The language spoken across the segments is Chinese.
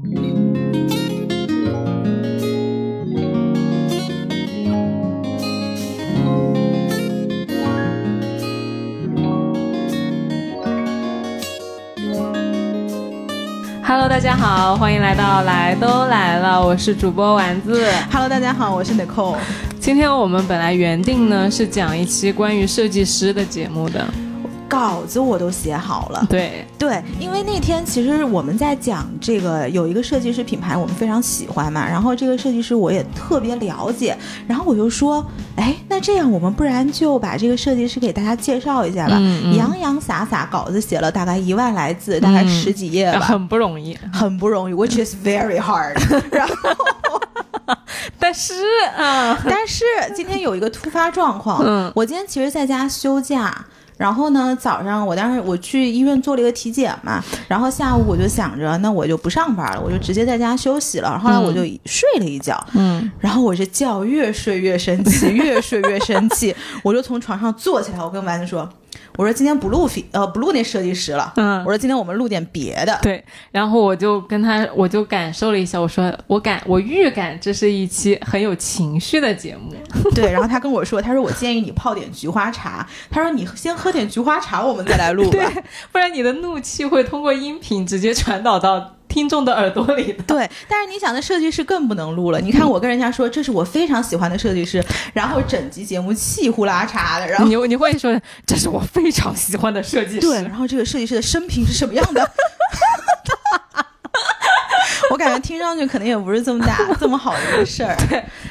Hello，大家好，欢迎来到来都来了，我是主播丸子。Hello，大家好，我是 Nicole。今天我们本来原定呢是讲一期关于设计师的节目的，稿子我都写好了。对，对，因为那天其实我们在讲这个有一个设计师品牌，我们非常喜欢嘛，然后这个设计师我也特别了解，然后我就说，哎，那这样我们不然就把这个设计师给大家介绍一下吧。嗯嗯洋洋洒洒稿子写了大概一万来字，大概嗯十几页吧。很不容易。很不容易，which is very hard。然后，但是啊，但是今天有一个突发状况，嗯我今天其实在家休假。然后呢，早上我当时我去医院做了一个体检嘛，然后下午我就想着，那我就不上班了，我就直接在家休息了。后来我就睡了一觉，嗯，然后我这觉越睡越生气，越睡越生气，我就从床上坐起来，我跟丸子说，我说今天不录飞呃不录那设计师了，嗯我说今天我们录点别的，对。然后我就跟他，我就感受了一下，我说我感我预感这是一期很有情绪的节目。对，然后他跟我说，他说我建议你泡点菊花茶，他说你先喝点菊花茶，我们再来录吧。对，不然你的怒气会通过音频直接传导到听众的耳朵里的。对，但是你想，那设计师更不能录了。你看，我跟人家说这是我非常喜欢的设计师，然后整集节目气呼啦嚓的，然后你你会说这是我非常喜欢的设计师。对，然后这个设计师的生平是什么样的？听上去可能也不是这么大 这么好的一个事儿。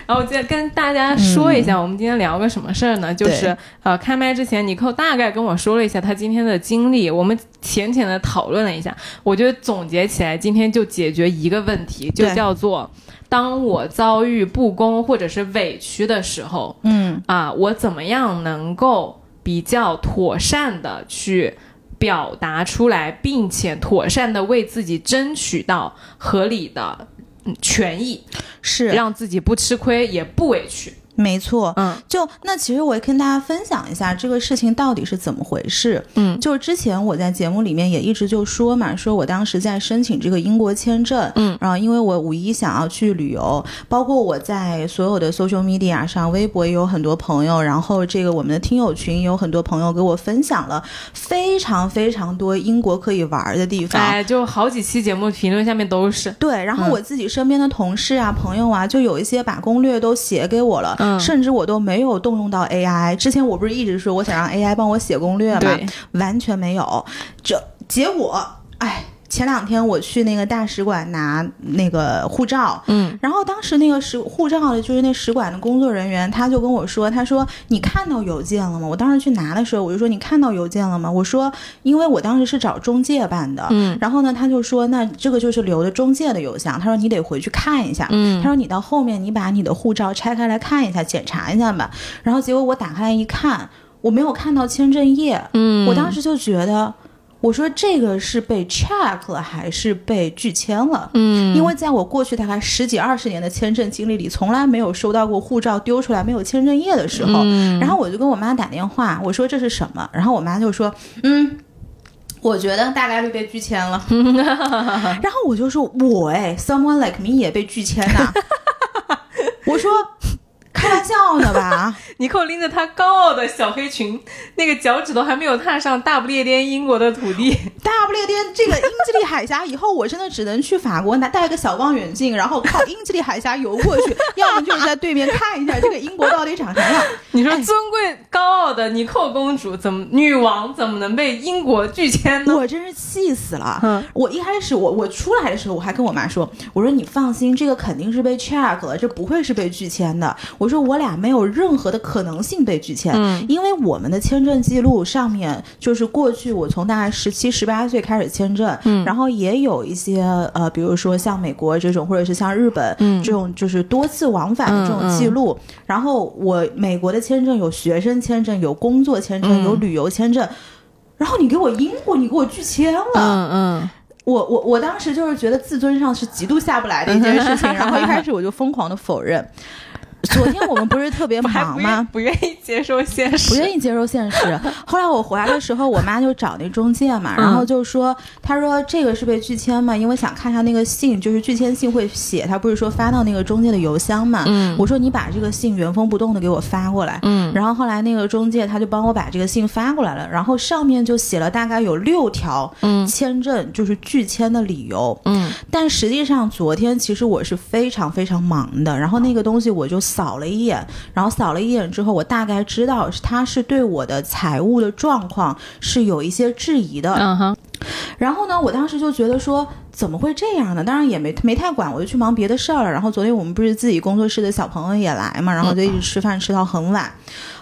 然后我再跟大家说一下，我们今天聊个什么事儿呢？就是呃，开麦之前，尼寇大概跟我说了一下他今天的经历，我们浅浅的讨论了一下。我觉得总结起来，今天就解决一个问题，就叫做当我遭遇不公或者是委屈的时候，嗯，啊，我怎么样能够比较妥善的去表达出来，并且妥善的为自己争取到合理的嗯权益，是让自己不吃亏也不委屈。没错。嗯就那其实我也跟大家分享一下这个事情到底是怎么回事。嗯就是之前我在节目里面也一直就说嘛，说我当时在申请这个英国签证，嗯，然后因为我五一想要去旅游，包括我在所有的 social media 上，微博也有很多朋友，然后这个我们的听友群也有很多朋友给我分享了非常非常多英国可以玩的地方。哎，就好几期节目评论下面都是，对，然后嗯我自己身边的同事啊、朋友啊，就有一些把攻略都写给我了，嗯甚至我都没有动用到 AI。之前我不是一直说我想让 AI 帮我写攻略吗？完全没有。这结果，哎，前两天我去那个大使馆拿那个护照，嗯然后当时那个使护照的，就是那使馆的工作人员，他就跟我说，他说你看到邮件了吗？我当时去拿的时候，我就说你看到邮件了吗？我说因为我当时是找中介办的，嗯然后呢，他就说那这个就是留的中介的邮箱，他说你得回去看一下，嗯他说你到后面你把你的护照拆开来看一下，检查一下吧。然后结果我打开来一看，我没有看到签证页，嗯我当时就觉得。我说这个是被 check 了还是被拒签了？嗯因为在我过去大概十几二十年的签证经历里，从来没有收到过护照丢出来没有签证页的时候。嗯然后我就跟我妈打电话，我说这是什么？然后我妈就说，嗯。我觉得大概率被拒签了，然后我就说，我哎，someone like me 也被拒签呐、我说，开玩笑呢吧？尼寇拎着他高傲的小黑裙，那个脚趾头还没有踏上大不列颠英国的土地。大不列颠这个英吉利海峡以后，我真的只能去法国拿带个小望远镜，然后靠英吉利海峡游过去，要么就是在对面看一下这个英国到底长啥样。你说尊贵高傲的尼寇公主怎么女王怎么能被英国拒签呢？我真是气死了！嗯我一开始我我出来的时候，我还跟我妈说，我说你放心，这个肯定是被 check 了，这不会是被拒签的。我说我俩没有任何的可能性被拒签，嗯因为我们的签证记录上面就是过去我从大概十七十八岁开始签证，嗯然后也有一些呃，比如说像美国这种，或者是像日本、嗯这种，就是多次往返的这种记录。然后我美国的签证有学生签证，有工作签证，嗯有旅游签证。然后你给我英国，你给我拒签了，嗯嗯我我我当时就是觉得自尊上是极度下不来的一件事情，然后一开始我就疯狂的否认。昨天我们不是特别 忙吗？不愿意接受现实，不愿意接受现实。后来我回来的时候，我妈就找那中介嘛，然后就说，她说这个是被拒签嘛，因为想看一下那个信，就是拒签信会写，她不是说发到那个中介的邮箱嘛。嗯，我说你把这个信原封不动的给我发过来。嗯，然后后来那个中介他就帮我把这个信发过来了，然后上面就写了大概有六条，嗯，签证就是拒签的理由。嗯，但实际上昨天其实我是非常非常忙的，然后那个东西我就扫了一眼。然后扫了一眼之后，我大概知道他是对我的财务的状况是有一些质疑的。嗯哼。然后呢，我当时就觉得说，怎么会这样呢？当然也没没太管，我就去忙别的事儿了。然后昨天我们不是自己工作室的小朋友也来嘛，然后就一直吃饭吃到很晚。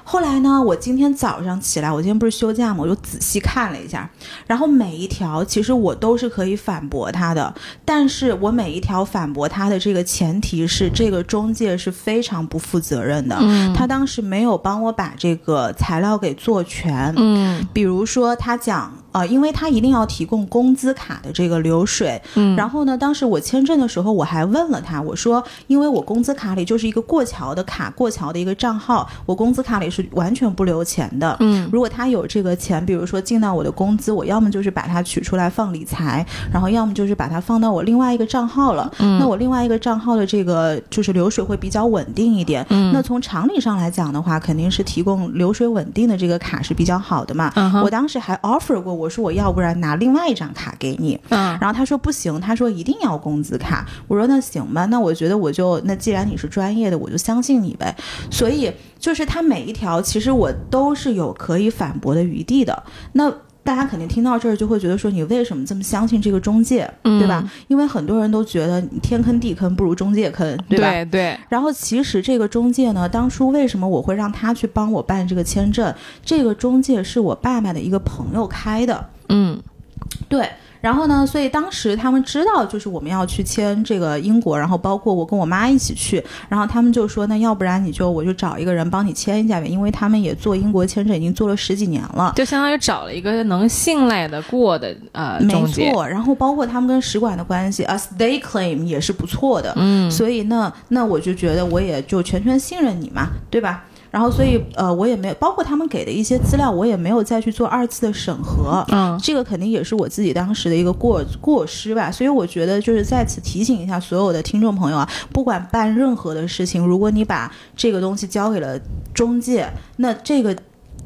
后来呢，我今天早上起来，我今天不是休假嘛，我就仔细看了一下，然后每一条其实我都是可以反驳他的，但是我每一条反驳他的这个前提是，这个中介是非常不负责任的，他当时没有帮我把这个材料给做全，嗯，比如说他讲，呃，因为他一定要提供工资卡的这个流水，嗯，然后呢，当时我签证的时候我还问了他，我说，因为我工资卡里就是一个过桥的卡，过桥的一个账号，我工资卡里。是完全不留钱的。嗯，如果他有这个钱，比如说进到我的工资，我要么就是把它取出来放理财，然后要么就是把它放到我另外一个账号了。嗯，那我另外一个账号的这个就是流水会比较稳定一点。嗯，那从常理上来讲的话，肯定是提供流水稳定的这个卡是比较好的嘛。嗯，我当时还 offer 过，我说我要不然拿另外一张卡给你。嗯，然后他说不行，他说一定要工资卡。我说那行吧，那我觉得我就那既然你是专业的，我就相信你呗。所以。就是他每一条，其实我都是有可以反驳的余地的。那大家肯定听到这儿就会觉得说，你为什么这么相信这个中介，对吧？因为很多人都觉得天坑地坑不如中介坑，对吧？对对。然后其实这个中介呢，当初为什么我会让他去帮我办这个签证？这个中介是我爸爸的一个朋友开的。嗯，对。然后呢？所以当时他们知道，就是我们要去签这个英国，然后包括我跟我妈一起去，然后他们就说：“那要不然你就我就找一个人帮你签一下呗，因为他们也做英国签证已经做了十几年了，就相当于找了一个能信赖的过的呃没错。然后包括他们跟使馆的关系，as they claim 也是不错的。嗯，所以那那我就觉得我也就全权信任你嘛，对吧？然后，所以，呃，我也没有，包括他们给的一些资料，我也没有再去做二次的审核。嗯，这个肯定也是我自己当时的一个过过失吧。所以我觉得，就是在此提醒一下所有的听众朋友啊，不管办任何的事情，如果你把这个东西交给了中介，那这个。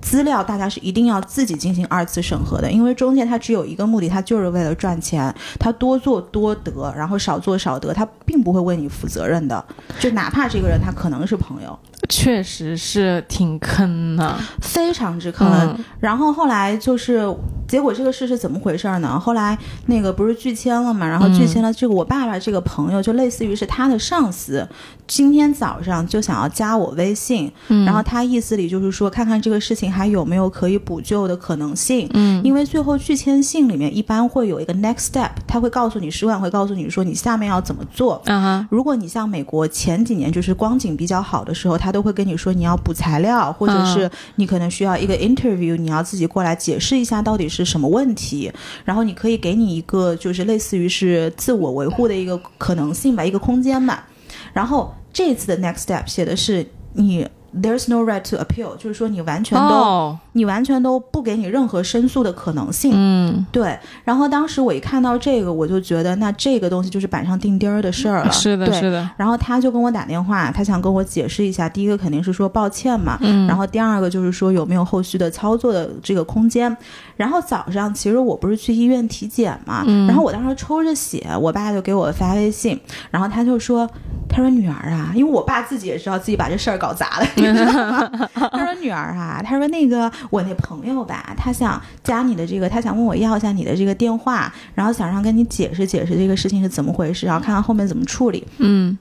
资料大家是一定要自己进行二次审核的，因为中介他只有一个目的，他就是为了赚钱，他多做多得，然后少做少得，他并不会为你负责任的。就哪怕这个人他可能是朋友，确实是挺坑的，非常之坑。然后后来就是。结果这个事是怎么回事呢？后来那个不是拒签了嘛，然后拒签了这个我爸爸这个朋友就类似于是他的上司，今天早上就想要加我微信，然后他意思里就是说看看这个事情还有没有可以补救的可能性。嗯，因为最后拒签信里面一般会有一个 next step，他会告诉你使馆会告诉你说你下面要怎么做。嗯哼，如果你像美国前几年就是光景比较好的时候，他都会跟你说你要补材料，或者是你可能需要一个 interview，你要自己过来解释一下到底是。是什么问题？然后你可以给你一个，就是类似于是自我维护的一个可能性吧，一个空间吧。然后这次的 next step 写的是你。There's no right to appeal，就是说你完全都，你完全都不给你任何申诉的可能性。嗯，对。然后当时我一看到这个，我就觉得那这个东西就是板上钉钉儿的事儿了。是的，是的。然后他就跟我打电话，他想跟我解释一下。第一个肯定是说抱歉嘛，嗯。然后第二个就是说有没有后续的操作的这个空间。然后早上其实我不是去医院体检嘛，嗯。然后我当时抽着血，我爸就给我发微信，然后他就说，他说女儿啊，因为我爸自己也知道自己把这事儿搞砸了。他说：“女儿啊，他说那个我那朋友吧，他想加你的这个，他想问我要一下你的这个电话，然后想让跟你解释解释这个事情是怎么回事，然后看看后面怎么处理。”嗯，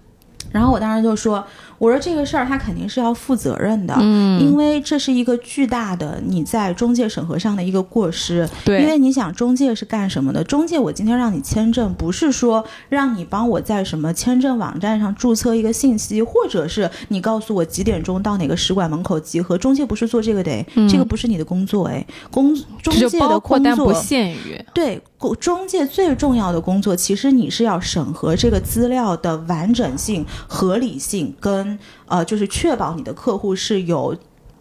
然后我当时就说。我说这个事儿他肯定是要负责任的，嗯，因为这是一个巨大的你在中介审核上的一个过失，对，因为你想中介是干什么的？中介我今天让你签证，不是说让你帮我在什么签证网站上注册一个信息，或者是你告诉我几点钟到哪个使馆门口集合，中介不是做这个的，这个不是你的工作，哎，工中介的工作不限于对。中介最重要的工作，其实你是要审核这个资料的完整性，合理性跟呃，就是确保你的客户是有。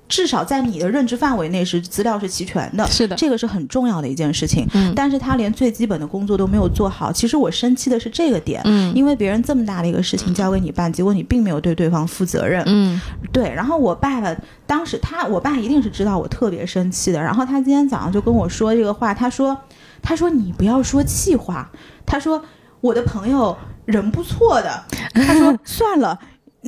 至少在你的认知范围内是资料是齐全的，是的，这个是很重要的一件事情。嗯，但是他连最基本的工作都没有做好。其实我生气的是这个点，嗯，因为别人这么大的一个事情交给你办，结果你并没有对对方负责任，嗯，对。然后我爸爸当时他，我爸一定是知道我特别生气的。然后他今天早上就跟我说这个话，他说，他说你不要说气话，他说我的朋友人不错的，他说 算了。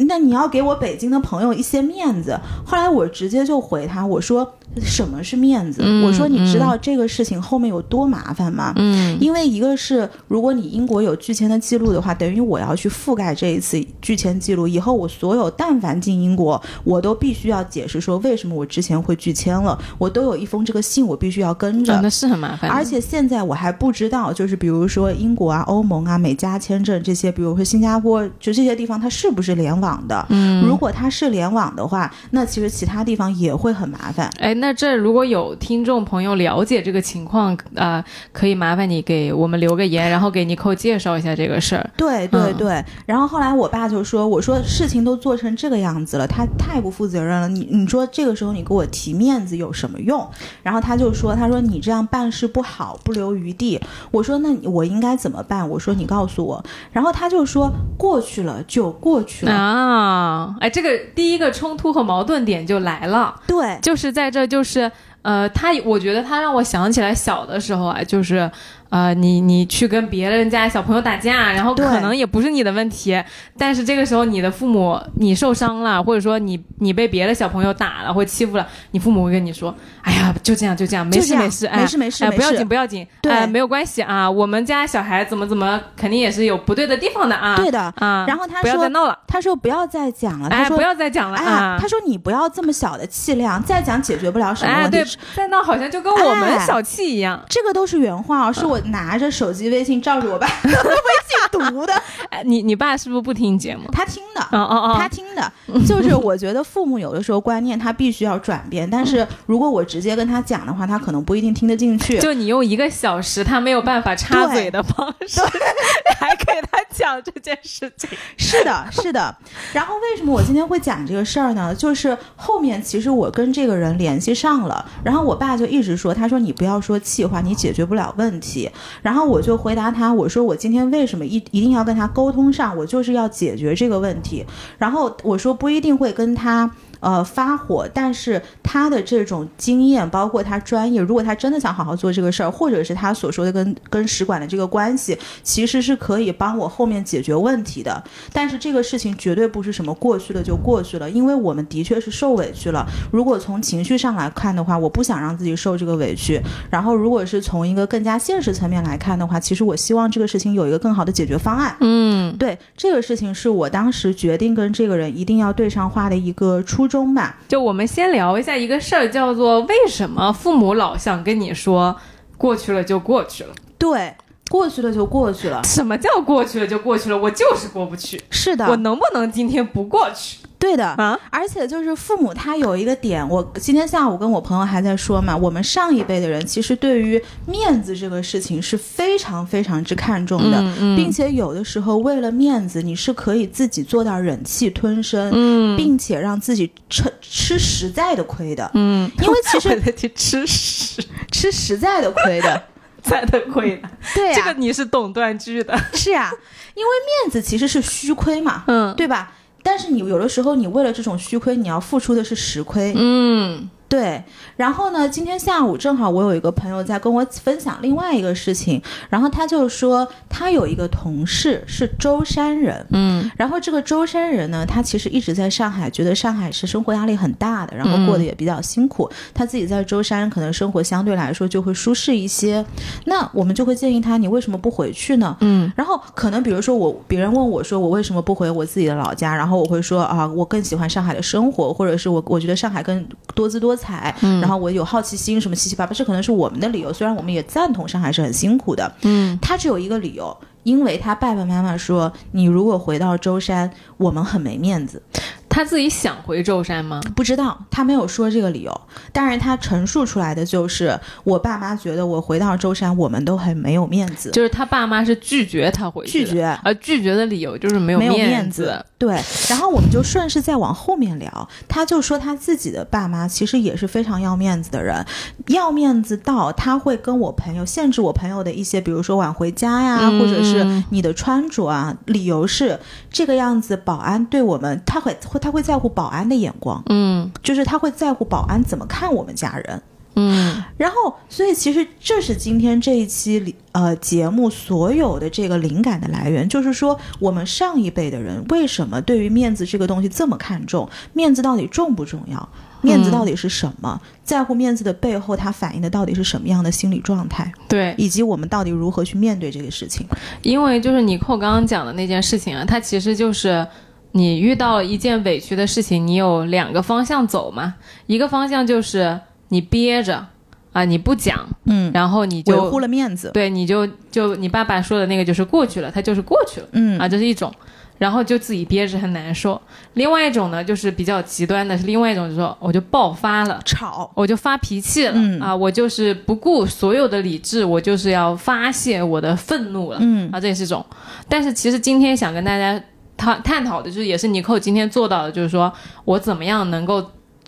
那你要给我北京的朋友一些面子。后来我直接就回他，我说。什么是面子？我说你知道这个事情后面有多麻烦吗？嗯，因为一个是如果你英国有拒签的记录的话，等于我要去覆盖这一次拒签记录。以后我所有但凡进英国，我都必须要解释说为什么我之前会拒签了，我都有一封这个信，我必须要跟着。那是很麻烦。而且现在我还不知道，就是比如说英国啊、欧盟啊、美加签证这些，比如说新加坡，就这些地方它是不是联网的？嗯，如果它是联网的话，那其实其他地方也会很麻烦。哎。那这如果有听众朋友了解这个情况，呃，可以麻烦你给我们留个言，然后给尼寇介绍一下这个事儿。对对对。然后后来我爸就说：“我说事情都做成这个样子了，他太不负责任了。你你说这个时候你给我提面子有什么用？”然后他就说：“他说你这样办事不好，不留余地。”我说：“那我应该怎么办？”我说：“你告诉我。”然后他就说：“过去了就过去了啊。”哎，这个第一个冲突和矛盾点就来了。对，就是在这，就是，呃，他，我觉得他让我想起来小的时候啊，就是。呃，你你去跟别人家小朋友打架，然后可能也不是你的问题，但是这个时候你的父母你受伤了，或者说你你被别的小朋友打了或欺负了，你父母会跟你说，哎呀，就这样就这样，没事没事，没事没事，不要紧不要紧，对，没有关系啊，我们家小孩怎么怎么肯定也是有不对的地方的啊，对的。啊，然后他说不要再闹了，他说不要再讲了，他说不要再讲了啊，他说你不要这么小的气量，再讲解决不了什么问题，再闹好像就跟我们小气一样，这个都是原话哦，是我拿着手机。微信照着我爸微 信读的，哎，你你爸是不是不听节目？他听的，哦哦哦，他听的，就是我觉得父母有的时候观念他必须要转变，但是如果我直接跟他讲的话，他可能不一定听得进去。就你用一个小时，他没有办法插嘴的方式，还给他讲这件事情。是的，是的。然后为什么我今天会讲这个事儿呢？就是后面其实我跟这个人联系上了，然后我爸就一直说，他说你不要说气话，你解决不了问题。然后我。就回答他，我说我今天为什么一一定要跟他沟通上？我就是要解决这个问题。然后我说不一定会跟他。呃，发火，但是他的这种经验，包括他专业，如果他真的想好好做这个事儿，或者是他所说的跟跟使馆的这个关系，其实是可以帮我后面解决问题的。但是这个事情绝对不是什么过去了就过去了，因为我们的确是受委屈了。如果从情绪上来看的话，我不想让自己受这个委屈。然后，如果是从一个更加现实层面来看的话，其实我希望这个事情有一个更好的解决方案。嗯，对，这个事情是我当时决定跟这个人一定要对上话的一个初。中吧，就我们先聊一下一个事儿，叫做为什么父母老想跟你说过去了就过去了？对，过去了就过去了。什么叫过去了就过去了？我就是过不去。是的，我能不能今天不过去？对的啊，而且就是父母他有一个点，我今天下午跟我朋友还在说嘛，我们上一辈的人其实对于面子这个事情是非常非常之看重的，并且有的时候为了面子，你是可以自己做到忍气吞声，嗯，并且让自己吃吃实在的亏的，嗯，因为其实吃实。吃实在的亏的，在的亏的，对呀，这个你是懂断句的，是呀，因为面子其实是虚亏嘛，嗯，对吧？但是你有的时候，你为了这种虚亏，你要付出的是实亏。嗯。对，然后呢？今天下午正好我有一个朋友在跟我分享另外一个事情，然后他就说他有一个同事是舟山人，嗯，然后这个舟山人呢，他其实一直在上海，觉得上海是生活压力很大的，然后过得也比较辛苦，他自己在舟山可能生活相对来说就会舒适一些。那我们就会建议他，你为什么不回去呢？嗯，然后可能比如说我别人问我说我为什么不回我自己的老家，然后我会说啊，我更喜欢上海的生活，或者是我我觉得上海更多姿多。彩，然后我有好奇心，什么七七八八，这可能是我们的理由。虽然我们也赞同上海是很辛苦的，嗯，他只有一个理由，因为他爸爸妈妈说，你如果回到舟山，我们很没面子。他自己想回舟山吗？不知道，他没有说这个理由，但是他陈述出来的就是我爸妈觉得我回到舟山，我们都很没有面子，就是他爸妈是拒绝他回拒绝。而拒绝的理由就是没有没有面面子。对，然后我们就顺势再往后面聊，他就说他自己的爸妈其实也是非常要面子的人，要面子到他会跟我朋友限制我朋友的一些，比如说晚回家呀，嗯或者是你的穿着啊，理由是这个样子，保安对我们他会会他会在乎保安的眼光，嗯就是他会在乎保安怎么看我们家人。嗯然后，所以其实这是今天这一期里呃节目所有的这个灵感的来源，就是说我们上一辈的人为什么对于面子这个东西这么看重？面子到底重不重要？面子到底是什么？在乎面子的背后，它反映的到底是什么样的心理状态，对，以及我们到底如何去面对这个事情？因为就是尼寇刚刚讲的那件事情啊，它其实就是你遇到一件委屈的事情，你有两个方向走嘛，一个方向就是你憋着啊，你不讲，嗯，然后你维就护了面子，对，你就就你爸爸说的那个就是过去了，它就是过去了。嗯啊，这是一种，然后就自己憋着很难受。另外一种呢，就是比较极端的，是另外一种，就是说我就爆发了。吵，我就发脾气了、嗯啊！我就是不顾所有的理智，我就是要发泄我的愤怒了、嗯啊！这也是一种。但是其实今天想跟大家探探讨的，就是也是尼寇今天做到的，就是说我怎么样能够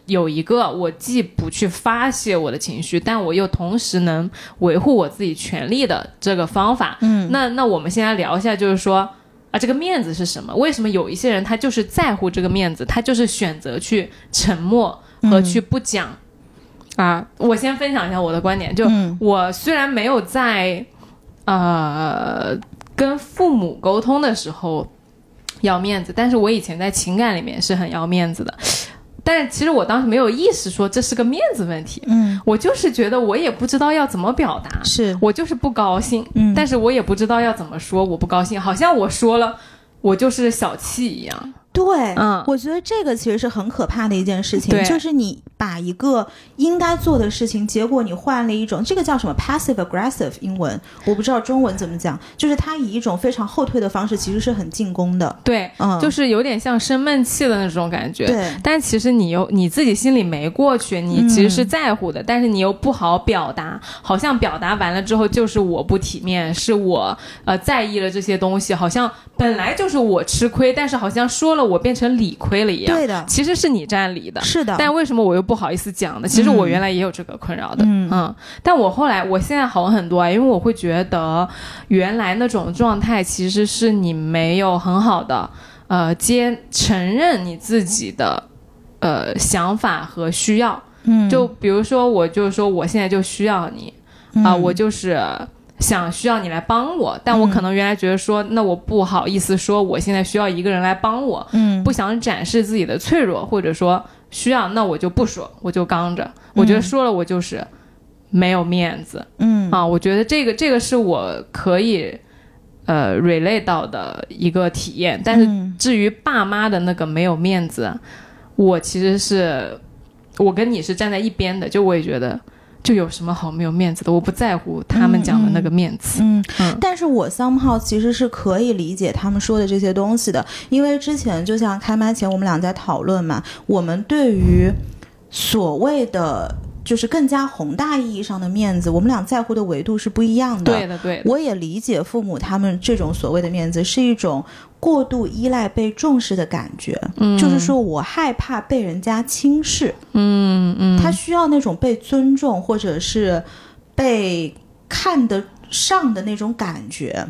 有一个我既不去发泄我的情绪，但我又同时能维护我自己权利的这个方法。嗯那那我们先来聊一下，就是说啊，这个面子是什么？为什么有一些人他就是在乎这个面子，他就是选择去沉默和去不讲？啊，我先分享一下我的观点，就嗯我虽然没有在呃跟父母沟通的时候要面子，但是我以前在情感里面是很要面子的。但是其实我当时没有意识说这是个面子问题，嗯，我就是觉得我也不知道要怎么表达，是，我就是不高兴，嗯。但是我也不知道要怎么说我不高兴，好像我说了我就是小气一样。对，嗯。我觉得这个其实是很可怕的一件事情，对。就是你把一个应该做的事情，结果你换了一种，这个叫什么？passive aggressive 英文，我不知道中文怎么讲，就是他以一种非常后退的方式，其实是很进攻的，对，嗯，就是有点像生闷气的那种感觉。对，但其实你又你自己心里没过去，你其实是在乎的，但是你又不好表达，好像表达完了之后就是我不体面，是我呃在意了这些东西，好像本来就是我吃亏，但是好像说了我变成理亏了一样。对的，其实是你占理的。是的，但为什么我又不好意思讲的？其实我原来也有这个困扰的，嗯。但我后来我现在好很多啊，因为我会觉得原来那种状态其实是你没有很好的呃接承认你自己的呃想法和需要，嗯，就比如说我就是说我现在就需要你啊、嗯我就是。想需要你来帮我，但我可能原来觉得说，那我不好意思说我现在需要一个人来帮我，嗯。不想展示自己的脆弱，或者说需要，那我就不说，我就刚着。我觉得说了我就是没有面子、嗯啊。我觉得这个这个是我可以呃 relate 到的一个体验，但是嗯至于爸妈的那个没有面子，我其实是我跟你是站在一边的，就我也觉得。就有什么好没有面子的？我不在乎他们讲的那个面子。嗯嗯但是我 somehow 其实是可以理解他们说的这些东西的，因为之前就像开麦前我们俩在讨论嘛，我们对于所谓的就是更加宏大意义上的面子，我们俩在乎的维度是不一样的。对的，对的，我也理解父母他们这种所谓的面子是一种过度依赖被重视的感觉，嗯就是说我害怕被人家轻视，嗯嗯，他需要那种被尊重或者是被看得上的那种感觉。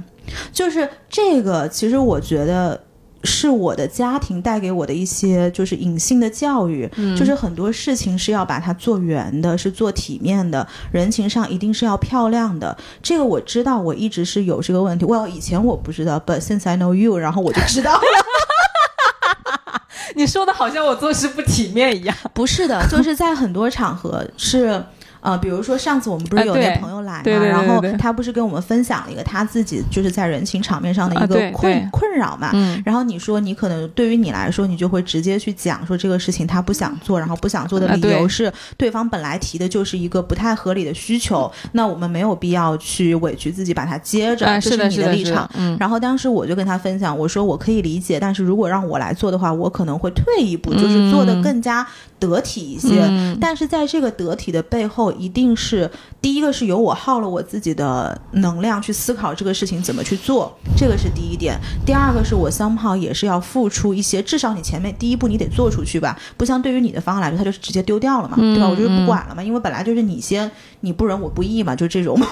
就是这个，其实我觉得是我的家庭带给我的一些就是隐性的教育，嗯就是很多事情是要把它做圆的，是做体面的，人情上一定是要漂亮的。这个我知道，我一直是有这个问题。well，以前我不知道，but since I know you，然后我就知道了。你说的好像我做事不体面一样。不是的，就是在很多场合是。呃，比如说上次我们不是有那朋友来嘛，然后他不是跟我们分享了一个他自己就是在人情场面上的一个困困扰嘛，然后你说你可能对于你来说，你就会直接去讲说这个事情他不想做，然后不想做的理由是对方本来提的就是一个不太合理的需求，那我们没有必要去委屈自己把它接着，这是你的立场。然后当时我就跟他分享，我说我可以理解，但是如果让我来做的话，我可能会退一步，就是做的更加。得体一些，但是在这个得体的背后，一定是第一个是由我耗了我自己的能量去思考这个事情怎么去做，这个是第一点。第二个是我 somehow 也是要付出一些，至少你前面第一步你得做出去吧，不像对于你的方案来说，它就是直接丢掉了嘛，对吧？我就是不管了嘛，因为本来就是你先，你不仁我不义嘛，就这种。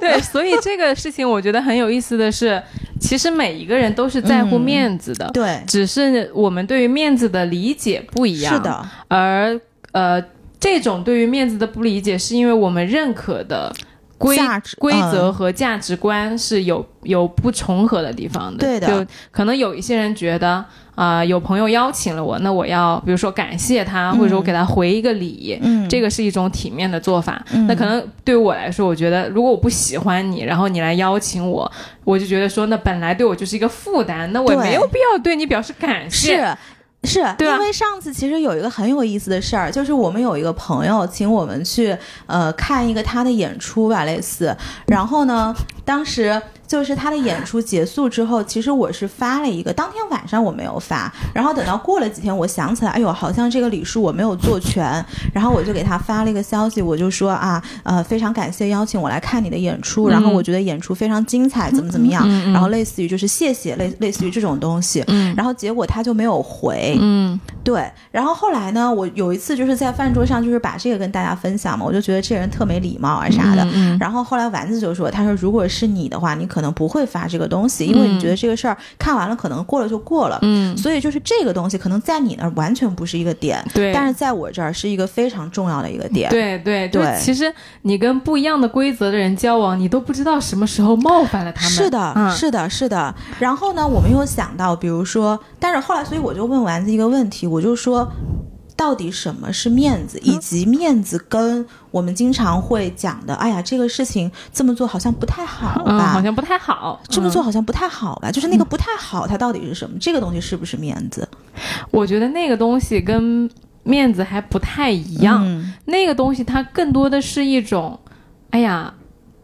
对，所以这个事情我觉得很有意思的是，其实每一个人都是在乎面子的，对，只是我们对于面子的理解不一样。是的，而呃，这种对于面子的不理解，是因为我们认可的规规则和价值观是有有不重合的地方的。对的，就可能有一些人觉得。啊，有朋友邀请了我，那我要比如说感谢他，或者我给他回一个礼，嗯，这个是一种体面的做法。那可能对于我来说，我觉得如果我不喜欢你，然后你来邀请我，我就觉得说，那本来对我就是一个负担，那我没有必要对你表示感谢。是。是因为上次其实有一个很有意思的事儿，就是我们有一个朋友请我们去呃看一个他的演出吧，类似。然后呢，当时就是他的演出结束之后，其实我是发了一个，当天晚上我没有发，然后等到过了几天，我想起来，哎呦，好像这个礼数我没有做全，然后我就给他发了一个消息，我就说啊，呃，非常感谢邀请我来看你的演出，然后我觉得演出非常精彩，怎么怎么样，然后类似于就是谢谢，类类似于这种东西，然后结果他就没有回。嗯，对。然后后来呢，我有一次就是在饭桌上，就是把这个跟大家分享嘛，我就觉得这人特没礼貌啊啥的。然后后来丸子就说：“他说如果是你的话，你可能不会发这个东西，因为你觉得这个事儿看完了可能过了就过了。嗯，所以就是这个东西可能在你那儿完全不是一个点，对。但是在我这儿是一个非常重要的一个点。对对对，其实你跟不一样的规则的人交往，你都不知道什么时候冒犯了他们。是的，是的，是的。然后呢，我们又想到，比如说，但是后来，所以我就问丸子一个。问题，我就说，到底什么是面子，以及面子跟我们经常会讲的，哎呀，这个事情这么做好像不太好吧？好像不太好，这么做好像不太好吧？就是那个不太好，它到底是什么？这个东西是不是面子？我觉得那个东西跟面子还不太一样，那个东西它更多的是一种，哎呀。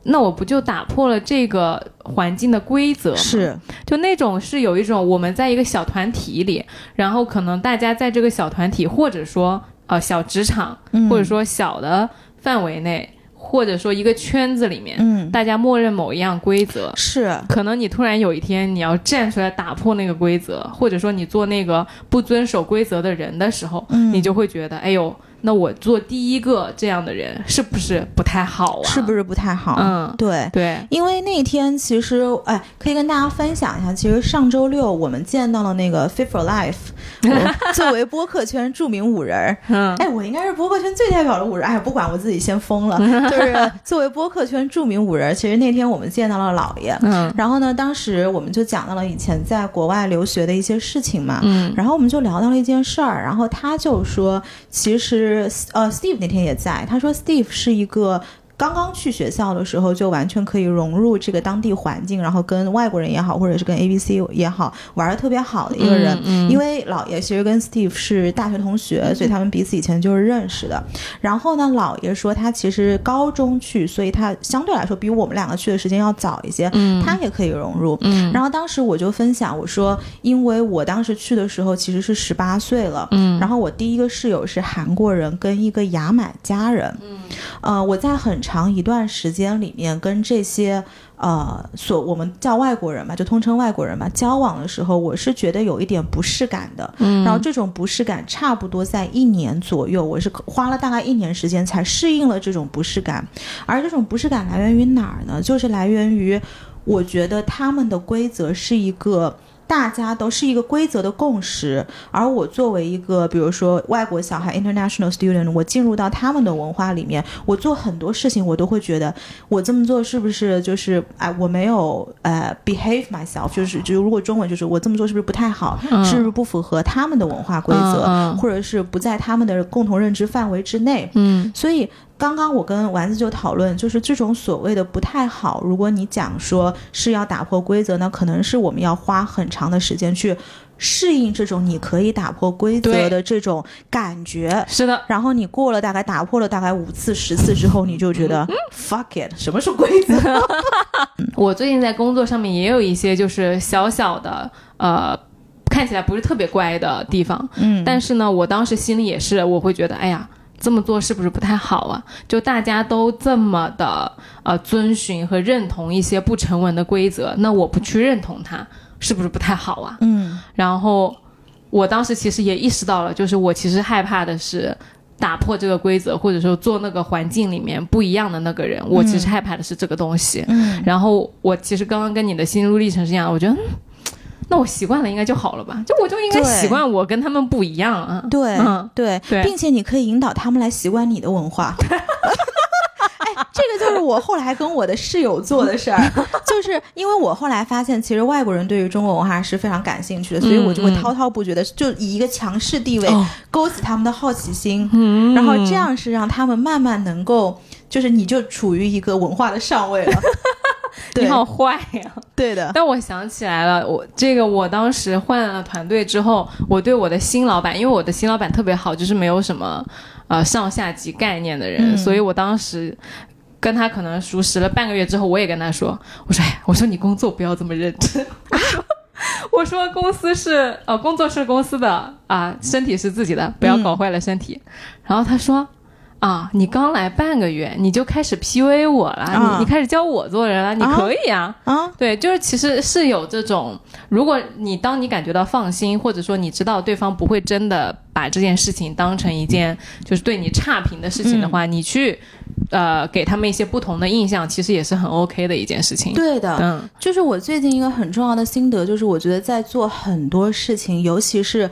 那我不就打破了这个环境的规则吗？是，就那种是有一种我们在一个小团体里，然后可能大家在这个小团体，或者说呃小职场，或者说小的范围内，或者说一个圈子里面，嗯，大家默认某一样规则。是，可能你突然有一天你要站出来打破那个规则，或者说你做那个不遵守规则的人的时候，你就会觉得，哎呦。那我做第一个这样的人是不是不太好啊？是不是不太好？嗯，对。对，因为那天其实哎，可以跟大家分享一下，其实上周六我们见到了那个 Fit for Life，作为播客圈著名五人儿，嗯，哎，我应该是播客圈最代表的五人，哎，不管我自己先疯了，就是作为播客圈著名五人，其实那天我们见到了老爷，嗯，然后呢，当时我们就讲到了以前在国外留学的一些事情嘛，嗯，然后我们就聊到了一件事儿，然后他就说，其实。呃，Steve 那天也在。他说，Steve 是一个。刚刚去学校的时候，就完全可以融入这个当地环境，然后跟外国人也好，或者是跟 A B C 也好，玩的特别好的一个人。因为姥爷其实跟 Steve 是大学同学，所以他们彼此以前就是认识的。然后呢，姥爷说他其实高中去，所以他相对来说比我们两个去的时间要早一些，他也可以融入。然后当时我就分享我说，因为我当时去的时候其实是十八岁了，然后我第一个室友是韩国人跟一个牙买加人，呃，我在很。长一段时间里面，跟这些呃所我们叫外国人嘛，就通称外国人嘛，交往的时候，我是觉得有一点不适感的。嗯，然后这种不适感差不多在一年左右，我是花了大概一年时间才适应了这种不适感。而这种不适感来源于哪儿呢？就是来源于我觉得他们的规则是一个。大家都是一个规则的共识，而我作为一个比如说外国小孩 international student，我进入到他们的文化里面，我做很多事情，我都会觉得我这么做是不是就是哎我没有呃 behave myself，就是就如果中文就是我这么做是不是不太好，是不是不符合他们的文化规则，或者是不在他们的共同认知范围之内，嗯，所以。刚刚我跟丸子就讨论，就是这种所谓的不太好。如果你讲说是要打破规则，那可能是我们要花很长的时间去适应这种你可以打破规则的这种感觉。是的。然后你过了大概打破了大概五次十次之后，你就觉得 fuck it，什么是规则？我最近在工作上面也有一些就是小小的呃看起来不是特别乖的地方。嗯。但是呢，我当时心里也是，我会觉得，哎呀。这么做是不是不太好啊？就大家都这么的呃遵循和认同一些不成文的规则，那我不去认同它，是不是不太好啊？嗯。然后我当时其实也意识到了，就是我其实害怕的是打破这个规则，或者说做那个环境里面不一样的那个人。我其实害怕的是这个东西。嗯。然后我其实刚刚跟你的心路历程是一样，我觉得。那我习惯了，应该就好了吧？就我就应该习惯我跟他们不一样啊。对，对，对，并且你可以引导他们来习惯你的文化。哎，这个就是我后来跟我的室友做的事儿，就是因为我后来发现，其实外国人对于中国文化是非常感兴趣的，所以我就会滔滔不绝的，就以一个强势地位勾起他们的好奇心，然后这样是让他们慢慢能够，就是你就处于一个文化的上位了。你好坏呀！对的，但我想起来了，我这个我当时换了团队之后，我对我的新老板，因为我的新老板特别好，就是没有什么呃上下级概念的人，所以我当时跟他可能熟识了半个月之后，我也跟他说，我说哎，我说你工作不要这么认真，我 说我说公司是呃工作是公司的啊，身体是自己的，不要搞坏了身体。然后他说。啊，你刚来半个月，你就开始 PUA 我了，你你开始教我做人了，你可以啊，啊，对，就是其实是有这种，如果你当你感觉到放心，或者说你知道对方不会真的把这件事情当成一件就是对你差评的事情的话，你去呃给他们一些不同的印象，其实也是很 OK 的一件事情。对的，嗯，就是我最近一个很重要的心得，就是我觉得在做很多事情，尤其是。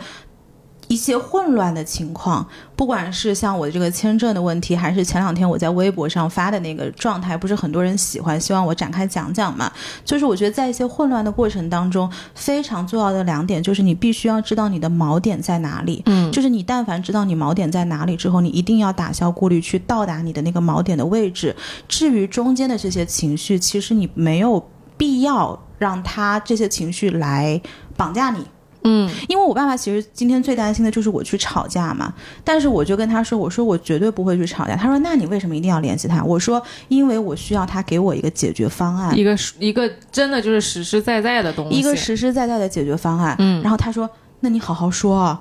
一些混乱的情况，不管是像我这个签证的问题，还是前两天我在微博上发的那个状态，不是很多人喜欢，希望我展开讲讲嘛。就是我觉得在一些混乱的过程当中，非常重要的两点就是你必须要知道你的锚点在哪里。嗯，就是你但凡知道你锚点在哪里之后，你一定要打消顾虑，去到达你的那个锚点的位置。至于中间的这些情绪，其实你没有必要让他这些情绪来绑架你。嗯，因为我爸爸其实今天最担心的就是我去吵架嘛，但是我就跟他说，我说我绝对不会去吵架。他说，那你为什么一定要联系他？我说，因为我需要他给我一个解决方案，一个一个真的就是实实在在的东西，一个实实在在的解决方案。嗯，然后他说，那你好好说啊，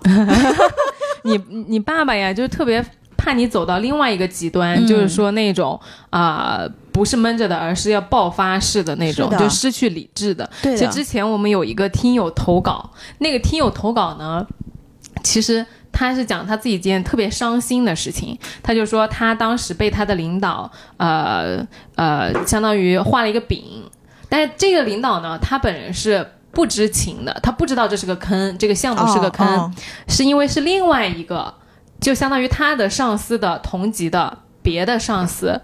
你你爸爸呀，就是特别。怕你走到另外一个极端，就是说那种啊，不是闷着的，而是要爆发式的那种，就失去理智的。对其实之前我们有一个听友投稿，那个听友投稿呢，其实他是讲他自己一件特别伤心的事情。他就说他当时被他的领导呃呃，相当于画了一个饼，但是这个领导呢，他本人是不知情的，他不知道这是个坑，这个项目是个坑，是因为是另外一个。就相当于他的上司的同级的别的上司。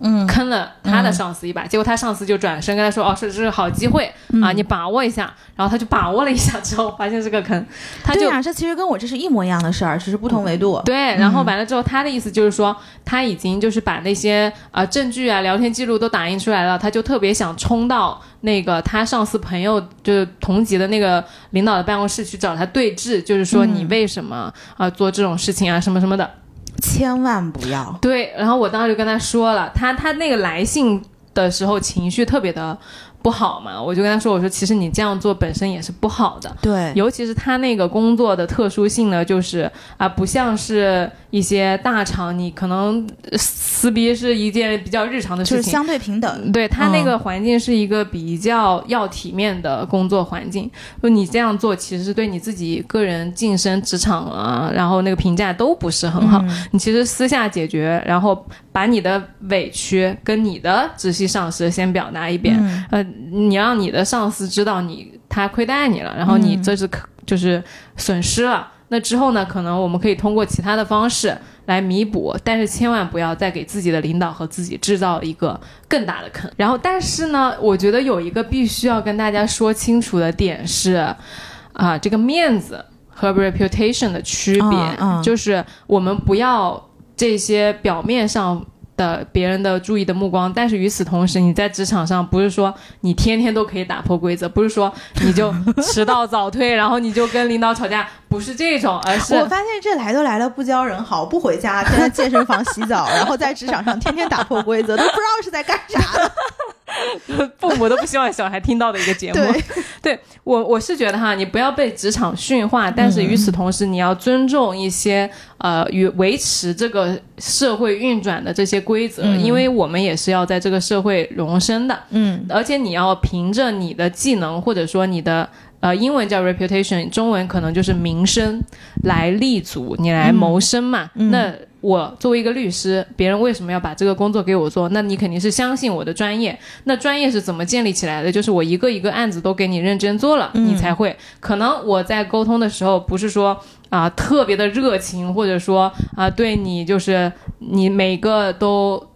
嗯，坑了他的上司一把，结果他上司就转身跟他说：“哦，是这是好机会啊，你把握一下。”然后他就把握了一下之后，发现是个坑。他就这其实跟我这是一模一样的事儿，只是不同维度。对，然后完了之后，他的意思就是说，他已经就是把那些啊证据啊、聊天记录都打印出来了，他就特别想冲到那个他上司朋友就是同级的那个领导的办公室去找他对质，就是说你为什么啊做这种事情啊什么什么的。千万不要对，然后我当时就跟他说了，他他那个来信的时候情绪特别的。不好嘛？我就跟他说：“我说其实你这样做本身也是不好的，对，尤其是他那个工作的特殊性呢，就是啊，不像是一些大厂，你可能撕逼是一件比较日常的事情，就是相对平等。对他那个环境是一个比较要体面的工作环境，就你这样做其实是对你自己个人晋升职场啊，然后那个评价都不是很好。你其实私下解决，然后把你的委屈跟你的直系上司先表达一遍，呃。”你让你的上司知道你。他亏待你了，然后你这是可就是损失了。那之后呢，可能我们可以通过其他的方式来弥补，但是千万不要再给自己的领导和自己制造一个更大的坑。然后，但是呢，我觉得有一个必须要跟大家说清楚的点是，啊，这个面子和 reputation 的区别，嗯嗯就是我们不要这些表面上。的别人的注意的目光，但是与此同时，你在职场上不是说你天天都可以打破规则，不是说你就迟到早退，然后你就跟领导吵架，不是这种，而是我发现这来都来了，不教人好，不回家，天天健身房洗澡，然后在职场上天天打破规则，都不知道是在干啥。父母都不希望小孩听到的一个节目。对，对我我是觉得哈，你不要被职场驯化，但是与此同时，你要尊重一些呃与维持这个社会运转的这些规则，因为我们也是要在这个社会容身的。嗯，而且你要凭着你的技能或者说你的。呃，英文叫 reputation，中文可能就是名声，来立足，你来谋生嘛。那我作为一个律师，别人为什么要把这个工作给我做？那你肯定是相信我的专业。那专业是怎么建立起来的？就是我一个一个案子都给你认真做了，你才会。可能我在沟通的时候，不是说啊、特别的热情，或者说啊、对你就是你每个都。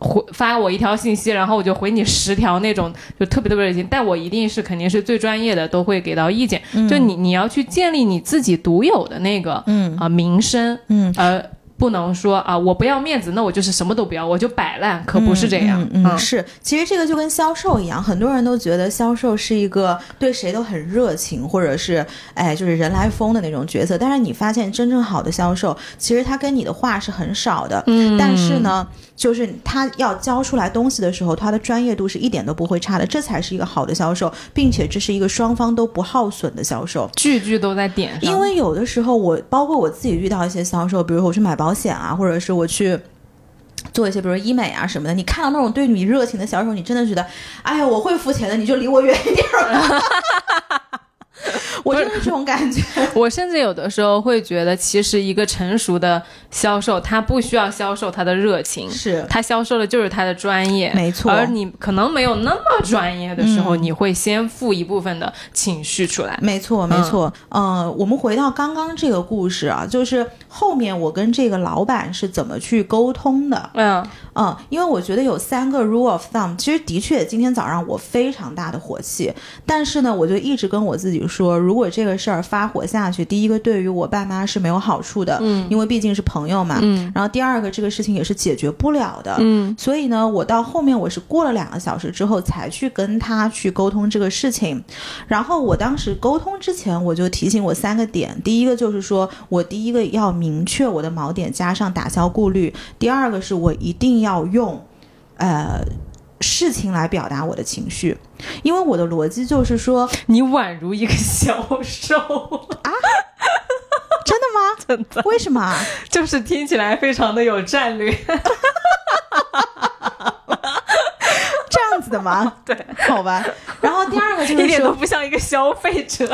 回发我一条信息，然后我就回你十条那种，就特别特别热情。但我一定是肯定是最专业的，都会给到意见。就你你要去建立你自己独有的那个嗯啊、名声，嗯，而不能说啊我不要面子，那我就是什么都不要，我就摆烂，可不是这样。嗯，嗯是，其实这个就跟销售一样，很多人都觉得销售是一个对谁都很热情，或者是哎就是人来疯的那种角色。但是你发现真正好的销售，其实他跟你的话是很少的，嗯但是呢，就是他要教出来东西的时候，他的专业度是一点都不会差的，这才是一个好的销售，并且这是一个双方都不耗损的销售。句句都在点上，因为有的时候我包括我自己遇到一些销售，比如我去买保险啊，或者是我去。做一些，比如说医美啊什么的，你看到那种对你热情的销售，你真的觉得，哎呀，我会付钱的，你就离我远一点儿吧。我就是这种感觉。我甚至有的时候会觉得，其实一个成熟的销售，他不需要销售他的热情，是他销售的就是他的专业，没错而你可能没有那么专业的时候，你会先付一部分的情绪出来。没错，没错。呃，我们回到刚刚这个故事啊，就是后面我跟这个老板是怎么去沟通的。嗯。嗯，因为我觉得有三个 rule of thumb，其实的确，今天早上我非常大的火气，但是呢，我就一直跟我自己说，如果这个事儿发火下去，第一个对于我爸妈是没有好处的，嗯。因为毕竟是朋友嘛，嗯。然后第二个这个事情也是解决不了的，嗯。所以呢，我到后面我是过了两个小时之后才去跟他去沟通这个事情。然后我当时沟通之前，我就提醒我三个点：第一个就是说我第一个要明确我的锚点，加上打消顾虑；第二个是我一定要用，呃。事情来表达我的情绪，因为我的逻辑就是说，你宛如一个销售 啊，真的吗？真的为什么啊？就是听起来非常的有战略。这样子的吗？对，好吧。然后第二个就是一点都，不像一个消费者。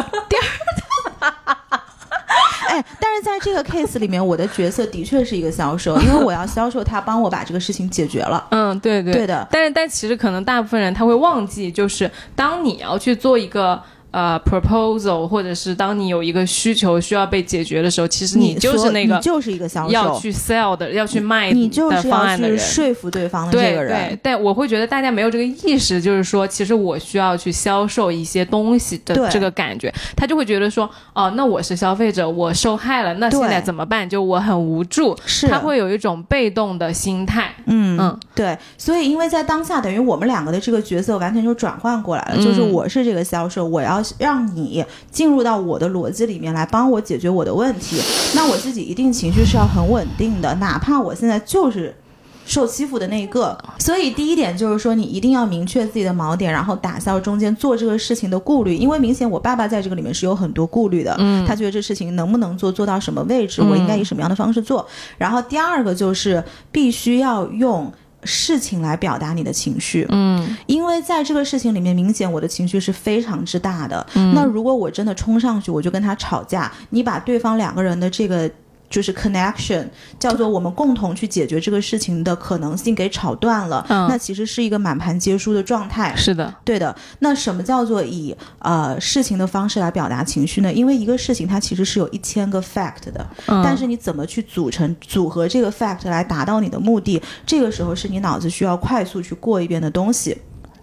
哎，但是在这个 case 里面，我的角色的确是一个销售，因为我要销售他帮我把这个事情解决了。嗯，对对对的但是但其实可能大部分人他会忘记，就是当你要去做一个。呃，proposal，或者是当你有一个需求需要被解决的时候，其实你就是那个你就是一个销售，要去 sell 的，要去卖的你就是要去方案的人。说服对方的这个人对，。但我会觉得大家没有这个意识，就是说，其实我需要去销售一些东西的这个感觉，他就会觉得说，哦，那我是消费者，我受害了，那现在怎么办？就我很无助，是他会有一种被动的心态。嗯嗯对，所以因为在当下，等于我们两个的这个角色完全就转换过来了，就是嗯我是这个销售，我要让你进入到我的逻辑里面来帮我解决我的问题，那我自己一定情绪是要很稳定的，哪怕我现在就是。受欺负的那一个，所以第一点就是说，你一定要明确自己的锚点，然后打消中间做这个事情的顾虑。因为明显我爸爸在这个里面是有很多顾虑的，嗯他觉得这事情能不能做，做到什么位置，我应该以什么样的方式做。然后第二个就是必须要用事情来表达你的情绪，嗯因为在这个事情里面，明显我的情绪是非常之大的。嗯那如果我真的冲上去，我就跟他吵架，你把对方两个人的这个。就是 connection，叫做我们共同去解决这个事情的可能性给炒断了，嗯那其实是一个满盘皆输的状态。是的，对的，那什么叫做以呃事情的方式来表达情绪呢？因为一个事情它其实是有一千个 fact 的，嗯，但是你怎么去组成组合这个 fact 来达到你的目的，这个时候是你脑子需要快速去过一遍的东西。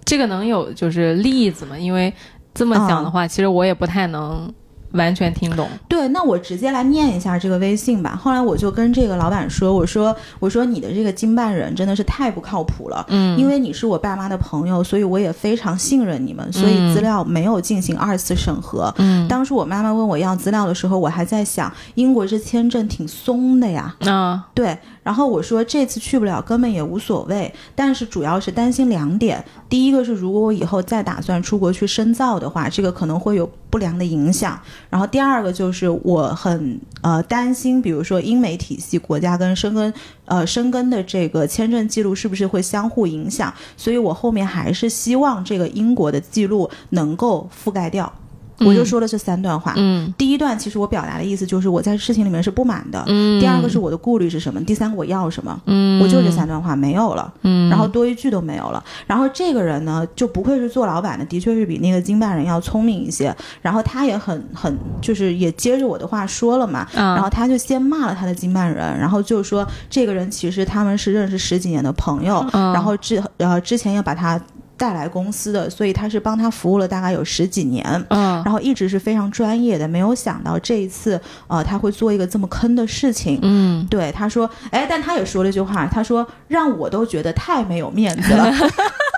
这个能有就是例子吗？因为这么讲的话，其实我也不太能完全听懂。对，那我直接来念一下这个微信吧。后来我就跟这个老板说，我说我说你的这个经办人真的是太不靠谱了，嗯，因为你是我爸妈的朋友，所以我也非常信任你们，所以资料没有进行二次审核。嗯当时我妈妈问我要资料的时候，我还在想，英国这签证挺松的呀。啊对，然后我说这次去不了根本也无所谓，但是主要是担心两点。第一个是，如果我以后再打算出国去深造的话，这个可能会有不良的影响。然后第二个就是我很呃担心，比如说英美体系国家跟深根呃深根的这个签证记录是不是会相互影响，所以我后面还是希望这个英国的记录能够覆盖掉。我就说了这三段话。嗯第一段其实我表达的意思就是我在事情里面是不满的。嗯，第二个是我的顾虑是什么？第三个我要什么？嗯，我就这三段话没有了，嗯，然后多一句都没有了。然后这个人呢，就不愧是做老板的，的确是比那个经办人要聪明一些。然后他也很很就是也接着我的话说了嘛，嗯，然后他就先骂了他的经办人，然后就说这个人其实他们是认识十几年的朋友，嗯然后之呃之前要把他带来公司的，所以他是帮他服务了大概有十几年。嗯然后一直是非常专业的，没有想到这一次，呃，他会做一个这么坑的事情。嗯，对，他说，哎，但他也说了一句话，他说让我都觉得太没有面子了。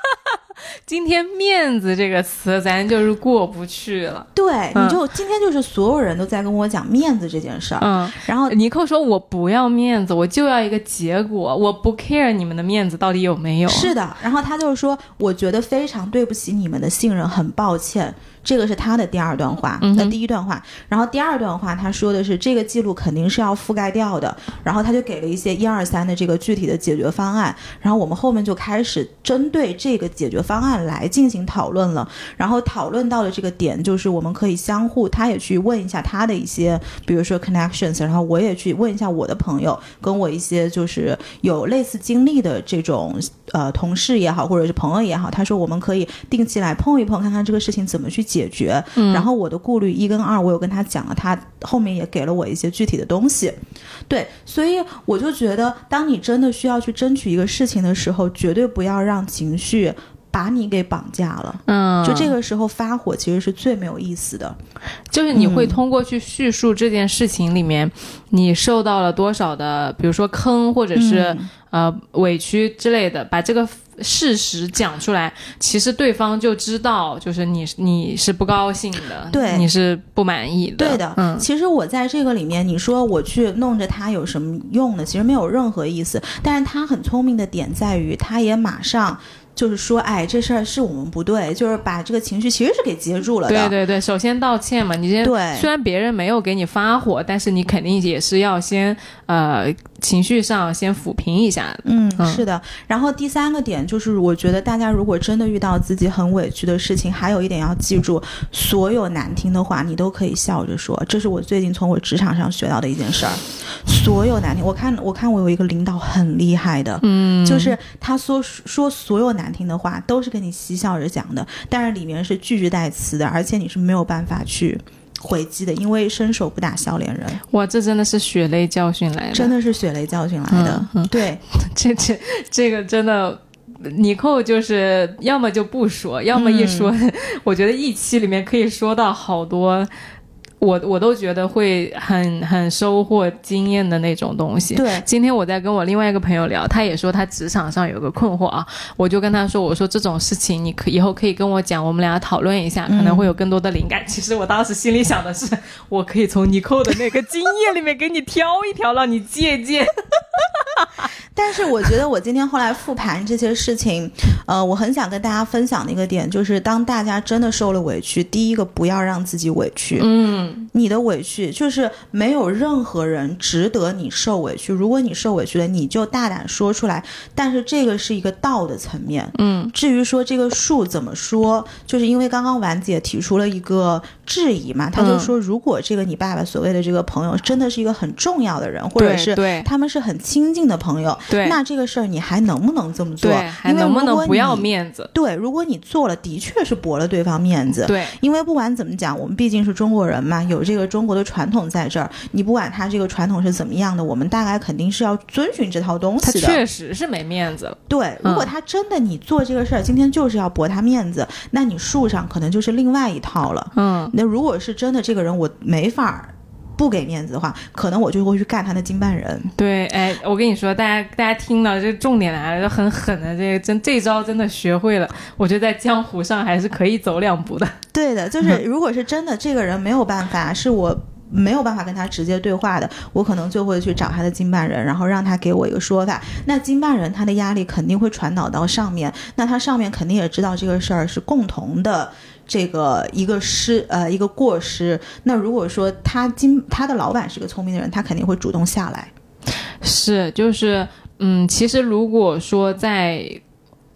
今天“面子”这个词咱就是过不去了。对，嗯你就今天就是所有人都在跟我讲面子这件事儿，嗯，然后尼克说：“我不要面子，我就要一个结果，我不 care 你们的面子到底有没有。”是的，然后他就是说，我觉得非常对不起你们的信任，很抱歉。这个是他的第二段话，那第一段话，然后第二段话他说的是这个记录肯定是要覆盖掉的，然后他就给了一些一二三的这个具体的解决方案，然后我们后面就开始针对这个解决方案来进行讨论了，然后讨论到的这个点就是我们可以相互，他也去问一下他的一些，比如说 connections，然后我也去问一下我的朋友，跟我一些就是有类似经历的这种呃同事也好，或者是朋友也好，他说我们可以定期来碰一碰，看看这个事情怎么去解决。嗯然后我的顾虑一跟二，我有跟他讲了，他后面也给了我一些具体的东西。对，所以我就觉得，当你真的需要去争取一个事情的时候，绝对不要让情绪。把你给绑架了，嗯，就这个时候发火其实是最没有意思的。就是你会嗯通过去叙述这件事情里面，你受到了多少的，比如说坑或者是、嗯。呃委屈之类的，把这个事实讲出来，其实对方就知道，就是你你是不高兴的，对。你是不满意的，对的，嗯。其实我在这个里面，你说我去弄着他有什么用呢？其实没有任何意思。但是他很聪明的点在于，他也马上就是说，哎，这事儿是我们不对，就是把这个情绪其实是给接住了的。对对对，首先道歉嘛，你先对虽然别人没有给你发火，但是你肯定也是要先呃情绪上先抚平一下。嗯，嗯是的。然后第三个点就是，我觉得大家如果真的遇到自己很委屈的事情，还有一点要记住，所有难听的话你都可以笑着说。这是我最近从我职场上学到的一件事儿。所有难听，我看我看我有一个领导很厉害的，嗯，就是他说说所有难听的话都是跟你嬉笑着讲的，但是里面是句句带词的，而且你是没有办法去回击的，因为伸手不打笑脸人，哇，这真的是血泪教训来的，真的是血泪教训来的。嗯嗯对，这这这个真的。尼寇就是要么就不说，要么一说，我觉得一期里面可以说到好多，我我都觉得会很很收获经验的那种东西。对，今天我在跟我另外一个朋友聊，他也说他职场上有个困惑啊，我就跟他说，我说这种事情你可以后可以跟我讲，我们俩讨论一下，可能会有更多的灵感。其实我当时心里想的是，我可以从尼寇的那个经验里面给你挑一挑，让你借鉴。但是我觉得我今天后来复盘这些事情，呃，我很想跟大家分享的一个点就是，当大家真的受了委屈，第一个不要让自己委屈。嗯，你的委屈就是没有任何人值得你受委屈。如果你受委屈了，你就大胆说出来。但是这个是一个道的层面。嗯，至于说这个数怎么说，就是因为刚刚婉姐提出了一个质疑嘛，她就说，如果这个你爸爸所谓的这个朋友真的是一个很重要的人，或者是他们是很亲近的朋友。对，那这个事儿你还能不能这么做？还能不能不要面子？对，如果你做了，的确是驳了对方面子。对，因为不管怎么讲，我们毕竟是中国人嘛，有这个中国的传统在这儿。你不管他这个传统是怎么样的，我们大概肯定是要遵循这套东西的。他确实是没面子。对，如果他真的你做这个事儿，今天就是要驳他面子，那你树上可能就是另外一套了。嗯，那如果是真的这个人，我没法。不给面子的话，可能我就会去干他的经办人。对，哎，我跟你说，大家大家听到这重点来了，就很狠的，这个真这招真的学会了，我觉得在江湖上还是可以走两步的。对的，就是如果是真的，这个人没有办法，是我没有办法跟他直接对话的，我可能就会去找他的经办人，然后让他给我一个说法。那经办人他的压力肯定会传导到上面，那他上面肯定也知道这个事儿是共同的。这个一个失呃一个过失，那如果说他今他的老板是个聪明的人，他肯定会主动下来。是，就是嗯，其实如果说在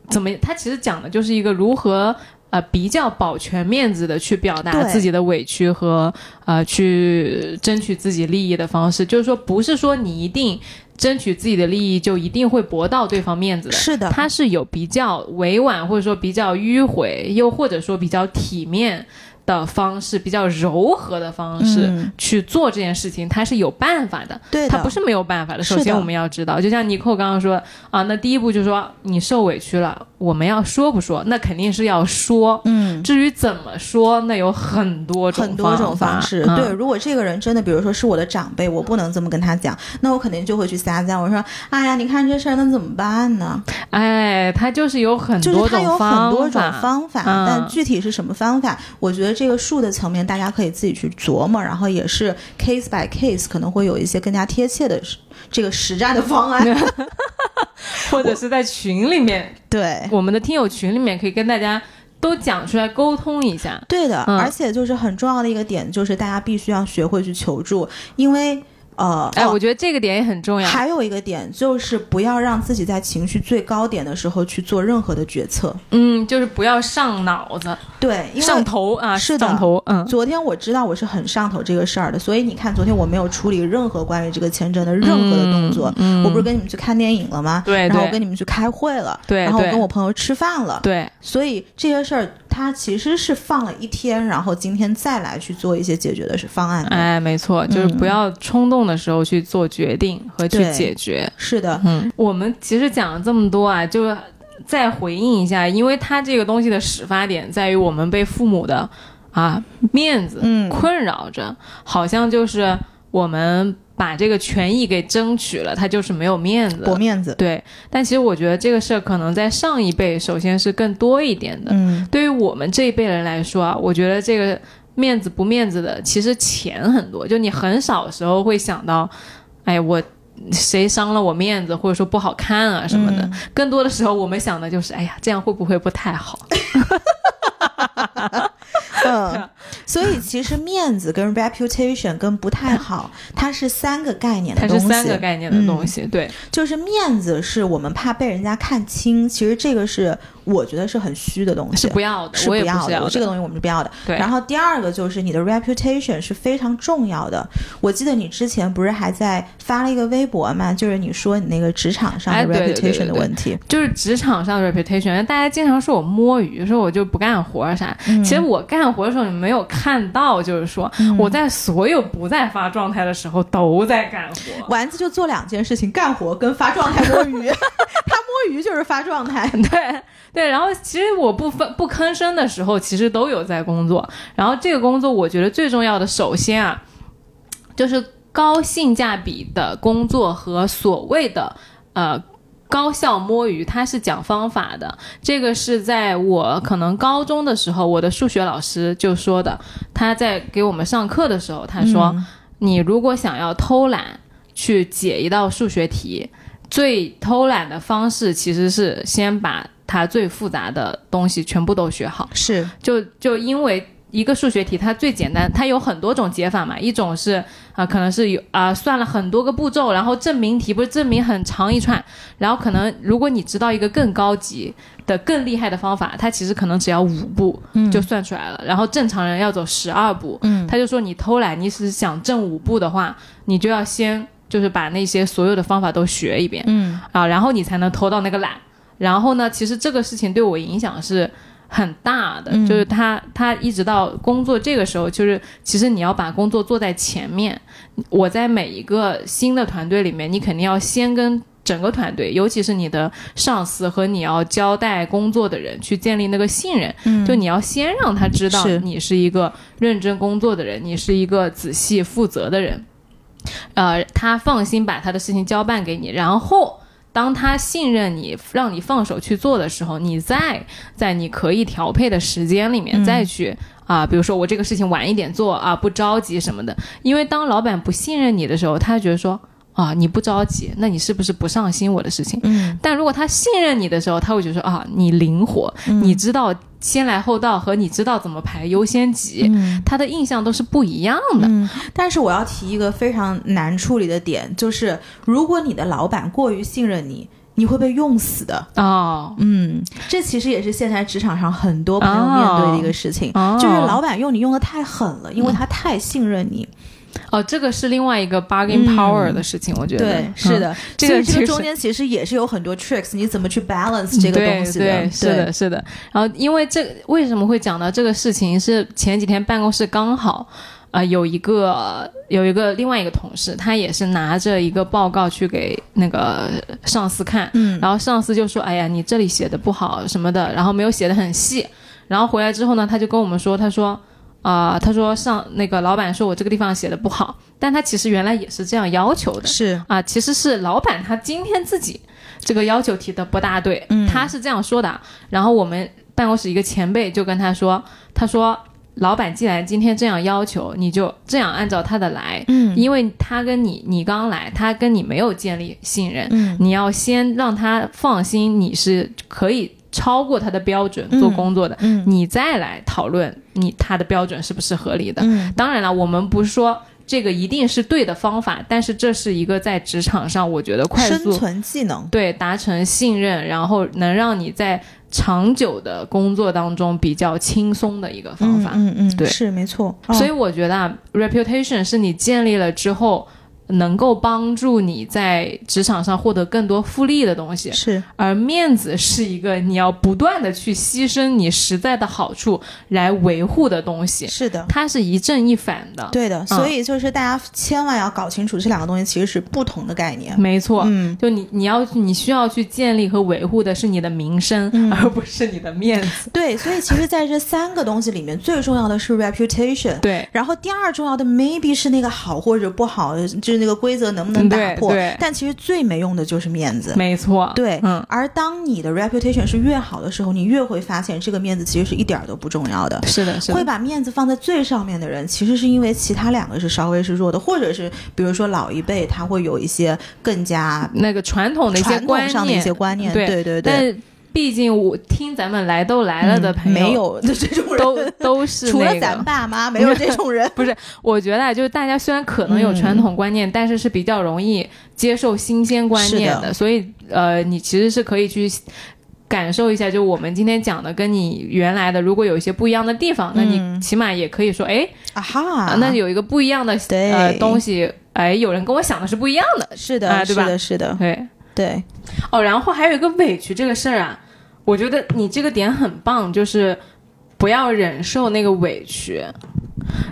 怎么，他其实讲的就是一个如何呃比较保全面子的去表达自己的委屈和呃去争取自己利益的方式，就是说不是说你一定。争取自己的利益就一定会驳到对方面子的，是的，他是有比较委婉或者说比较迂回，又或者说比较体面。的方式比较柔和的方式去做这件事情，他是有办法的。对，他不是没有办法的。首先我们要知道，就像尼寇刚刚说啊，那第一步就是说你受委屈了，我们要说不说？那肯定是要说。嗯，至于怎么说，那有很多种很多种方式。对，如果这个人真的，比如说是我的长辈，我不能这么跟他讲，那我肯定就会去撒娇。我说，哎呀，你看这事儿，那怎么办呢？哎，他就是有很多种方法，但具体是什么方法，我觉得。这个数的层面，大家可以自己去琢磨，然后也是 case by case，可能会有一些更加贴切的这个实战的方案 或者是在群里面，对我们的听友群里面，可以跟大家都讲出来沟通一下。对的，而且就是很重要的一个点，就是大家必须要学会去求助，因为。呃，哎，我觉得这个点也很重要。还有一个点就是不要让自己在情绪最高点的时候去做任何的决策。嗯，就是不要上脑子，对，上头啊，是上头。嗯，昨天我知道我是很上头这个事儿的，所以你看，昨天我没有处理任何关于这个签证的任何的动作。嗯，我不是跟你们去看电影了吗？对，然后我跟你们去开会了。对，然后我跟我朋友吃饭了。对，所以这些事儿它其实是放了一天，然后今天再来去做一些解决的是方案。哎，没错，就是不要冲动的时候去做。决定和去解决是的，嗯，我们其实讲了这么多啊，就再回应一下，因为它这个东西的始发点在于我们被父母的啊面子困扰着，好像就是我们把这个权益给争取了，他就是没有面子，驳面子。对，但其实我觉得这个事儿可能在上一辈首先是更多一点的，嗯，对于我们这一辈人来说啊，我觉得这个面子不面子的其实钱很多，就你很少时候会想到。哎，我谁伤了我面子，或者说不好看啊什么的，更多的时候我们想的就是，哎呀，这样会不会不太好？嗯，所以其实面子跟 reputation 跟不太好，它是三个概念的东西。它是三个概念的东西，对，就是面子是我们怕被人家看清，其实这个是。我觉得是很虚的东西，是不要的，是不要的。这个东西我们是不要的。对。然后第二个就是你的 reputation 是非常重要的。我记得你之前不是还在发了一个微博嘛？就是你说你那个职场上的 reputation 的问题，就是职场上的 reputation。大家经常说我摸鱼，说我就不干活啥。其实我干活的时候你没有看到，就是说我在所有不在发状态的时候都在干活。丸子就做两件事情：干活跟发状态摸鱼。他摸鱼就是发状态，对。对，然后其实我不分不吭声的时候，其实都有在工作。然后这个工作，我觉得最重要的，首先啊，就是高性价比的工作和所谓的呃高效摸鱼，它是讲方法的。这个是在我可能高中的时候，我的数学老师就说的。他在给我们上课的时候，他说：“你如果想要偷懒去解一道数学题。”最偷懒的方式其实是先把它最复杂的东西全部都学好。是，就就因为一个数学题，它最简单，它有很多种解法嘛。一种是啊、可能是有啊、算了很多个步骤，然后证明题不是证明很长一串，然后可能如果你知道一个更高级的、更厉害的方法，它其实可能只要五步就算出来了。然后正常人要走十二步，嗯他就说你偷懒，你是想挣五步的话，你就要先就是把那些所有的方法都学一遍。嗯啊，然后你才能偷到那个懒。然后呢，其实这个事情对我影响是很大的，嗯就是他他一直到工作这个时候，就是其实你要把工作做在前面。我在每一个新的团队里面，你肯定要先跟。整个团队，尤其是你的上司和你要交代工作的人，去建立那个信任。嗯就你要先让他知道你是一个认真工作的人，你是一个仔细负责的人。呃，他放心把他的事情交办给你，然后当他信任你，让你放手去做的时候，你再在你可以调配的时间里面嗯再去啊、比如说我这个事情晚一点做啊，不着急什么的。因为当老板不信任你的时候，他觉得说啊你不着急，那你是不是不上心我的事情？嗯但如果他信任你的时候，他会觉得说啊你灵活，嗯你知道先来后到和你知道怎么排优先级，嗯他的印象都是不一样的。嗯，但是我要提一个非常难处理的点，就是如果你的老板过于信任你，你会被用死的。哦，嗯，这其实也是现在职场上很多朋友面对的一个事情，哦就是老板用你用的太狠了，因为他太信任你。哦，这个是另外一个 bargain 嗯 power 的事情，我觉得对，是嗯的，这个这个中间其实也是有很多 tricks，你怎么去 balance 这个东西对对，是的，是的。然后，因为这为什么会讲到这个事情，是前几天办公室刚好。啊、有一个有一个另外一个同事，他也是拿着一个报告去给那个上司看，嗯然后上司就说：“哎呀，你这里写的不好什么的，然后没有写的很细。”然后回来之后呢，他就跟我们说：“他说啊、他说上那个老板说我这个地方写的不好，但他其实原来也是这样要求的，是啊，其实是老板他今天自己这个要求提的不大对，嗯他是这样说的。然后我们办公室一个前辈就跟他说，他说老板既然今天这样要求，你就这样按照他的来，嗯因为他跟你你刚来，他跟你没有建立信任，嗯你要先让他放心你是可以超过他的标准做工作的，嗯你再来讨论你他的标准是不是合理的。嗯当然了，我们不是说这个一定是对的方法，但是这是一个在职场上我觉得快速生速存技能。对达成信任，然后能让你在长久的工作当中比较轻松的一个方法。嗯嗯，对是没错。所以我觉得啊，reputation 是你建立了之后。能够帮助你在职场上获得更多复利的东西，是而面子是一个你要不断的去牺牲你实在的好处来维护的东西，是的。它是一正一反的。对的，所以就是大家千万要搞清楚这两个东西其实是不同的概念。没错，嗯，就你你要你需要去建立和维护的是你的名声，嗯而不是你的面子。对，所以其实在这三个东西里面，最重要的是 reputation。对，然后第二重要的 maybe 是那个好或者不好，就是那个规则能不能打破。但其实最没用的就是面子。没错。对，嗯，而当你的 reputation 是越好的时候，你越会发现这个面子其实是一点儿都不重要的。是的，是的，会把面子放在最上面的人，其实是因为其他两个是稍微是弱的，或者是比如说老一辈他会有一些更加那个传统的一些传观念，统上的一些观念，对对对毕竟我听咱们来都来了的朋友，嗯没有 这种人，都都是除了咱爸妈，没有这种人。不是，我觉得啊，就是大家虽然可能有传统观念，但是是比较容易接受新鲜观念是的。所以呃，你其实是可以去感受一下，就我们今天讲的跟你原来的如果有一些不一样的地方，那嗯。你起码也可以说，哎、啊哈。啊，那有一个不一样的呃东西，哎，有人跟我想的是不一样的，是的，啊对吧？是的，是的，对。对，哦，然后还有一个委屈这个事儿啊，我觉得你这个点很棒，就是不要忍受那个委屈。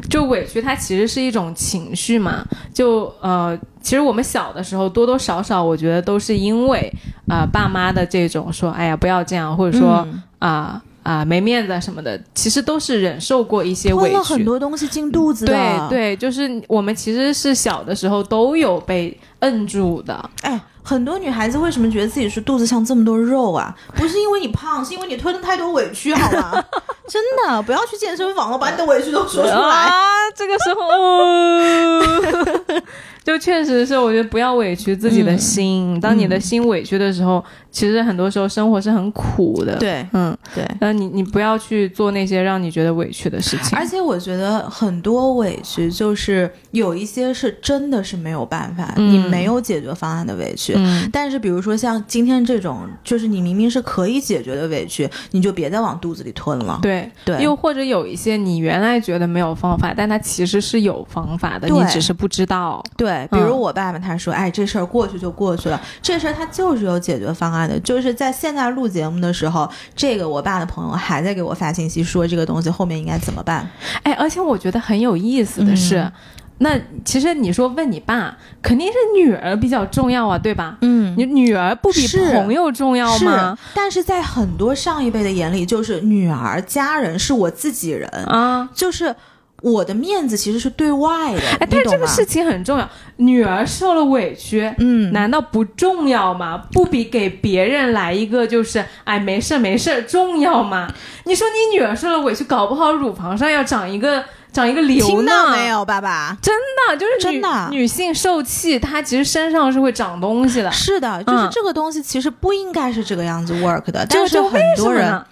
就委屈，它其实是一种情绪嘛。就呃，其实我们小的时候多多少少，我觉得都是因为啊、爸妈的这种说，哎呀不要这样，或者说嗯啊啊、没面子什么的，其实都是忍受过一些委屈。很多东西进肚子的。对，对，就是我们其实是小的时候都有被摁住的。哎，很多女孩子为什么觉得自己是肚子上这么多肉啊？不是因为你胖，是因为你吞了太多委屈，好吗？真的，不要去健身房了，把你的委屈都说出来。啊，这个时候，哦、就确实是，我觉得不要委屈自己的心。当你的心委屈的时候，其实很多时候生活是很苦的。对，嗯，对。那你你不要去做那些让你觉得委屈的事情。而且我觉得很多委屈，就是有一些是真的是没有办法，你没有解决方案的委屈。嗯但是比如说像今天这种，就是你明明是可以解决的委屈，你就别再往肚子里吞了。对对又或者有一些你原来觉得没有方法，但它其实是有方法的，你只是不知道。对，比如我爸爸他说：“哎，这事儿过去就过去了，这事儿他就是有解决方案的。”就是在现在录节目的时候，这个我爸的朋友还在给我发信息说这个东西后面应该怎么办。哎，而且我觉得很有意思的是，嗯那其实你说问你爸，肯定是女儿比较重要啊，对吧？嗯你女儿不比朋友重要吗？是，但是在很多上一辈的眼里，就是女儿、家人是我自己人，啊，就是我的面子其实是对外的。哎，但是这个事情很重要，女儿受了委屈。嗯，难道不重要吗？不比给别人来一个就是哎没事没事重要吗？你说你女儿受了委屈，搞不好乳房上要长一个长一个瘤听？到没有，爸爸？真的就是真的女性受气，她其实身上是会长东西的。是的，就是嗯这个东西其实不应该是这个样子 work 的，就但是很多人？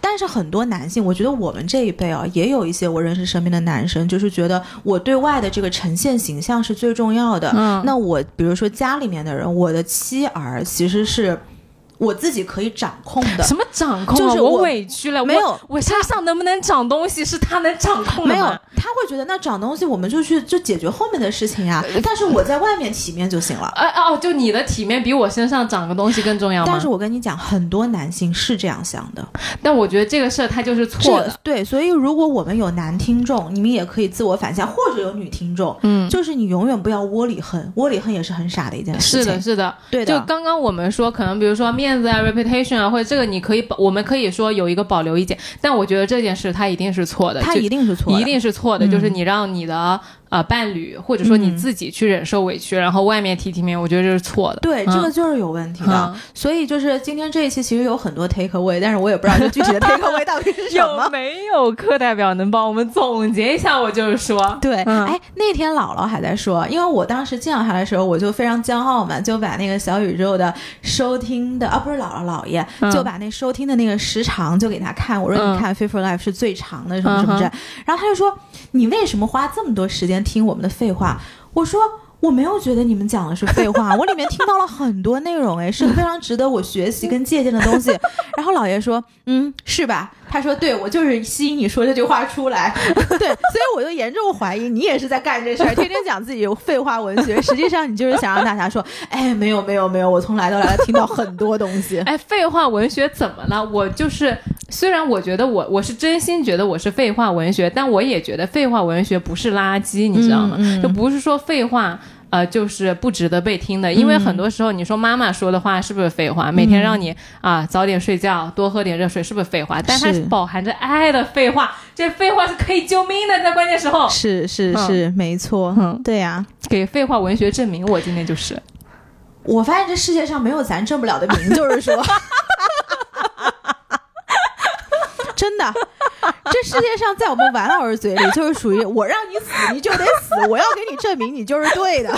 但是很多男性，我觉得我们这一辈啊，也有一些我认识身边的男生，就是觉得我对外的这个呈现形象是最重要的。嗯那我比如说家里面的人，我的妻儿其实是我自己可以掌控的。什么掌控啊？就是我我委屈了，没有我我身上能不能长东西是他能掌控的没有？，他会觉得那长东西我们就去就解决后面的事情呀、但是我在外面体面就行了。哎 哦，就你的体面比我身上长个东西更重要吗？但是我跟你讲，很多男性是这样想的，但我觉得这个事儿他就是错的。对，所以如果我们有男听众，你们也可以自我反向，或者有女听众，嗯，就是你永远不要窝里横，窝里横也是很傻的一件事情。是的，是的，对的就刚刚我们说，可能比如说面子啊、reputation 啊，或者这个你可以保，我们可以说有一个保留意见，但我觉得这件事它一定是错的，它一定是错的，一定是错的，嗯就是你让你的呃伴侣或者说你嗯自己去忍受委屈，然后外面提提面，我觉得这是错的。对，嗯这个就是有问题的。嗯所以就是今天这一期其实有很多 take away，但是我也不知道这具体的 take away 到底是什么 有么。没有课代表能帮我们总结一下？我就是说，对，嗯哎，那天姥姥还在说，因为我当时见到他的时候，我就非常骄傲嘛，就把那个小宇宙的收听的啊，不是姥姥姥爷，嗯就把那收听的那个时长就给他看，我说嗯你看《Fit for Life》是最长的，什么什么这，然后他就说你为什么花这么多时间听我们的废话？我说。我没有觉得你们讲的是废话，我里面听到了很多内容，哎，是非常值得我学习跟借鉴的东西。然后老爷说，嗯，是吧？他说，对我就是吸引你说这句话出来，对，所以我就严重怀疑你也是在干这事儿，天天讲自己有废话文学，实际上你就是想让大家说，哎，没有没有没有，我从来都来了听到很多东西。哎，废话文学怎么了？我就是，虽然我觉得我我是真心觉得我是废话文学，但我也觉得废话文学不是垃圾，你知道吗？嗯嗯就不是说废话。呃，就是不值得被听的，因为很多时候你说妈妈说的话是不是废话？每天让你啊早点睡觉，多喝点热水，是不是废话？但它是是饱含着爱的废话，这废话是可以救命的，在关键时候是是嗯是，没错，嗯对呀、给废话文学证明。我今天就是，我发现这世界上没有咱挣不了的名，就是说，真的，这世界上在我们王老师嘴里就是属于我让你死你就得死，我要给你证明你就是对的。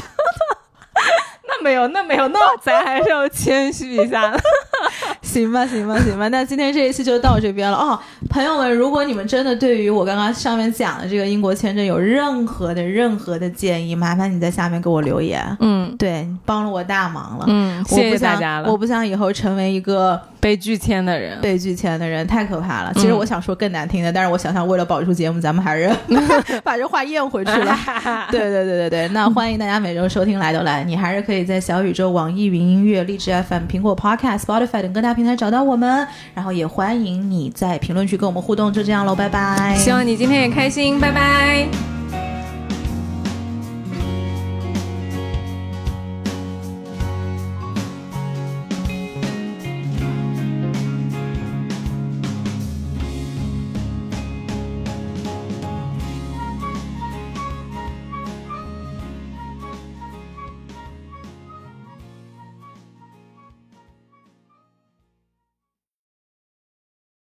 那没有，那没有，那咱还是要谦虚一下的。行吧，行吧，行吧，那今天这一期就到这边了哦，朋友们，如果你们真的对于我刚刚上面讲的这个英国签证有任何的任何的建议，麻烦你在下面给我留言。嗯对，帮了我大忙了。嗯，我谢谢大家了。我不想以后成为一个被拒签的人，被拒签的人，太可怕了。其实嗯我想说更难听的，但是我想想，为了保住节目，咱们还是 把这话咽回去了。对对对对对，那欢迎大家每周收听来都来，你还是可可以在小宇宙、网易云音乐、荔枝 FM、苹果 Podcast、Spotify 等各大平台找到我们，然后也欢迎你在评论区跟我们互动。就这样喽，拜拜。希望你今天也开心，拜拜。